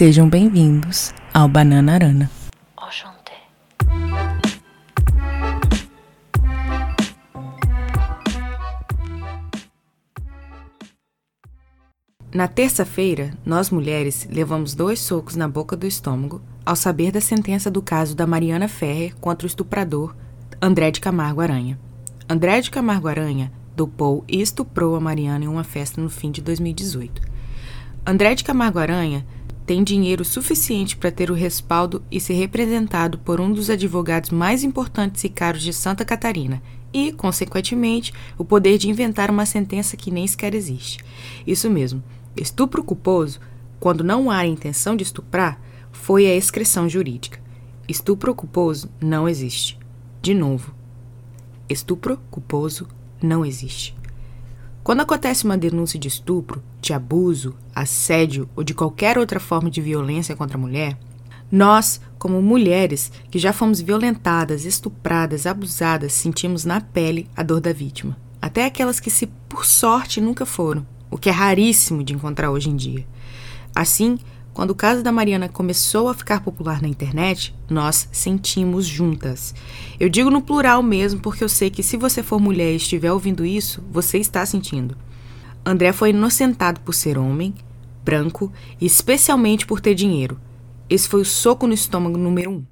Sejam bem-vindos ao Banana Arana. Na terça-feira, nós mulheres levamos dois socos na boca do estômago ao saber da sentença do caso da Mariana Ferrer contra o estuprador André de Camargo Aranha. André de Camargo Aranha dopou e estuprou a Mariana em uma festa no fim de 2018. André de Camargo Aranha tem dinheiro suficiente para ter o respaldo e ser representado por um dos advogados mais importantes e caros de Santa Catarina e, consequentemente, o poder de inventar uma sentença que nem sequer existe. Isso mesmo. Estupro culposo, quando não há intenção de estuprar, foi a expressão jurídica. Estupro culposo não existe. De novo, estupro culposo não existe. Quando acontece uma denúncia de estupro, de abuso, assédio ou de qualquer outra forma de violência contra a mulher, nós, como mulheres que já fomos violentadas, estupradas, abusadas, sentimos na pele a dor da vítima. Até aquelas que, se por sorte, nunca foram o que é raríssimo de encontrar hoje em dia. Assim, quando o caso da Mariana começou a ficar popular na internet, nós sentimos juntas. Eu digo no plural mesmo, porque eu sei que se você for mulher e estiver ouvindo isso, você está sentindo. André foi inocentado por ser homem, branco e especialmente por ter dinheiro. Esse foi o soco no estômago número um.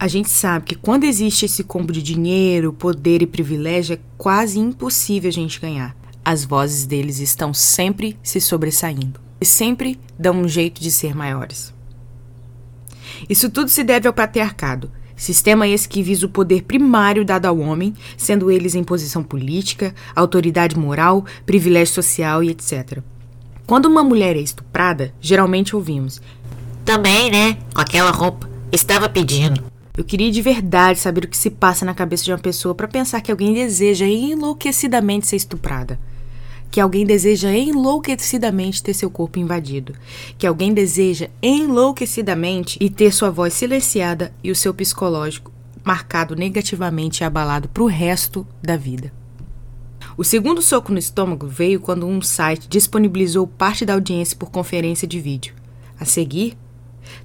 A gente sabe que quando existe esse combo de dinheiro, poder e privilégio, é quase impossível a gente ganhar as vozes deles estão sempre se sobressaindo e sempre dão um jeito de ser maiores. Isso tudo se deve ao patriarcado, sistema esse que visa o poder primário dado ao homem, sendo eles em posição política, autoridade moral, privilégio social e etc. Quando uma mulher é estuprada, geralmente ouvimos: Também, né? Com aquela roupa. Estava pedindo. Eu queria de verdade saber o que se passa na cabeça de uma pessoa para pensar que alguém deseja enlouquecidamente ser estuprada que alguém deseja enlouquecidamente ter seu corpo invadido, que alguém deseja enlouquecidamente e ter sua voz silenciada e o seu psicológico marcado negativamente e abalado para o resto da vida. O segundo soco no estômago veio quando um site disponibilizou parte da audiência por conferência de vídeo. A seguir,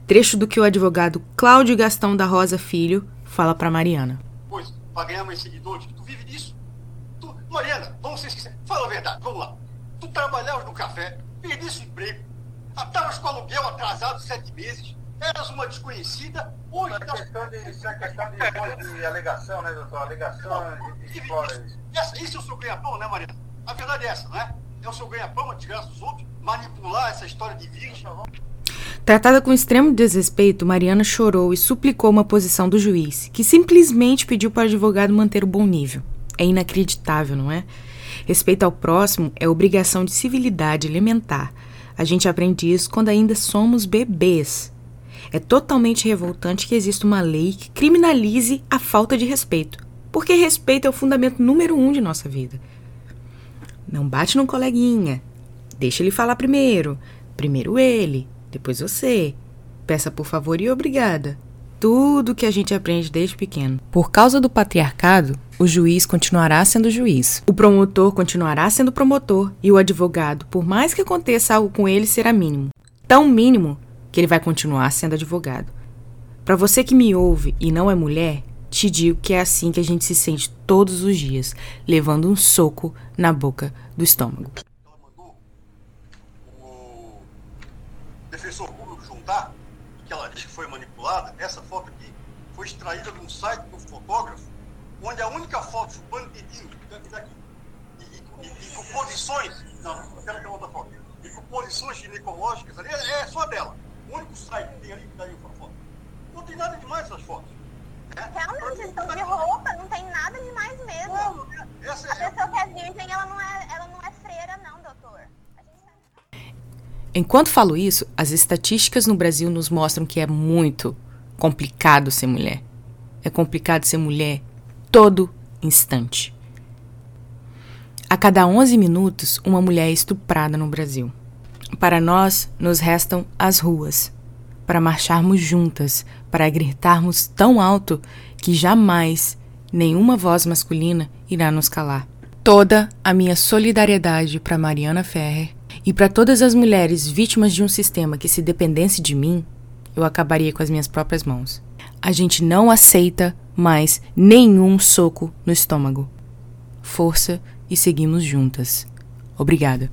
trecho do que o advogado Cláudio Gastão da Rosa Filho fala para Mariana. Pois, para ganhar mais seguidores, tu vive disso? Tu, Mariana, vamos ser sinceros. Fala a verdade, vamos lá. Tu trabalhavas no café, perdiste o emprego, estavas com aluguel atrasado sete meses, eras uma desconhecida, hoje... Isso é questão de, isso é questão de, de alegação, né, doutor? Alegação de, de fora isso. Essa, isso é o seu ganha-pão, né, Mariana? A verdade é essa, não é? É o seu ganha-pão, a desgraça dos outros, manipular essa história de virgem. Tratada com extremo desrespeito, Mariana chorou e suplicou uma posição do juiz, que simplesmente pediu para o advogado manter o bom nível. É inacreditável, não é? Respeito ao próximo é obrigação de civilidade elementar. A gente aprende isso quando ainda somos bebês. É totalmente revoltante que exista uma lei que criminalize a falta de respeito, porque respeito é o fundamento número um de nossa vida. Não bate no coleguinha. Deixa ele falar primeiro. Primeiro ele, depois você. Peça por favor e obrigada tudo que a gente aprende desde pequeno. Por causa do patriarcado, o juiz continuará sendo juiz, o promotor continuará sendo promotor e o advogado, por mais que aconteça algo com ele, será mínimo. Tão mínimo que ele vai continuar sendo advogado. Para você que me ouve e não é mulher, te digo que é assim que a gente se sente todos os dias, levando um soco na boca do estômago. Ela mandou o defensor público juntar que ela diz que foi manipulada, essa foto aqui foi extraída de um site do fotógrafo, onde a única foto chupando dedinho daqui, e, e, e, com posições, não, aquela que é outra foto, e com posições ginecológicas ali, é, é só dela. O único site que tem ali que daí a foto. Não tem nada demais essas fotos. Né? Realmente, estão de roupa, não tem nada demais mesmo. Não, essa é, a pessoa que é virgem, ela não é, ela não é freira, não, doutor. Enquanto falo isso, as estatísticas no Brasil nos mostram que é muito complicado ser mulher. É complicado ser mulher todo instante. A cada 11 minutos, uma mulher é estuprada no Brasil. Para nós, nos restam as ruas, para marcharmos juntas, para gritarmos tão alto que jamais nenhuma voz masculina irá nos calar. Toda a minha solidariedade para Mariana Ferrer E para todas as mulheres vítimas de um sistema que se dependesse de mim, eu acabaria com as minhas próprias mãos. A gente não aceita mais nenhum soco no estômago. Força e seguimos juntas. Obrigada.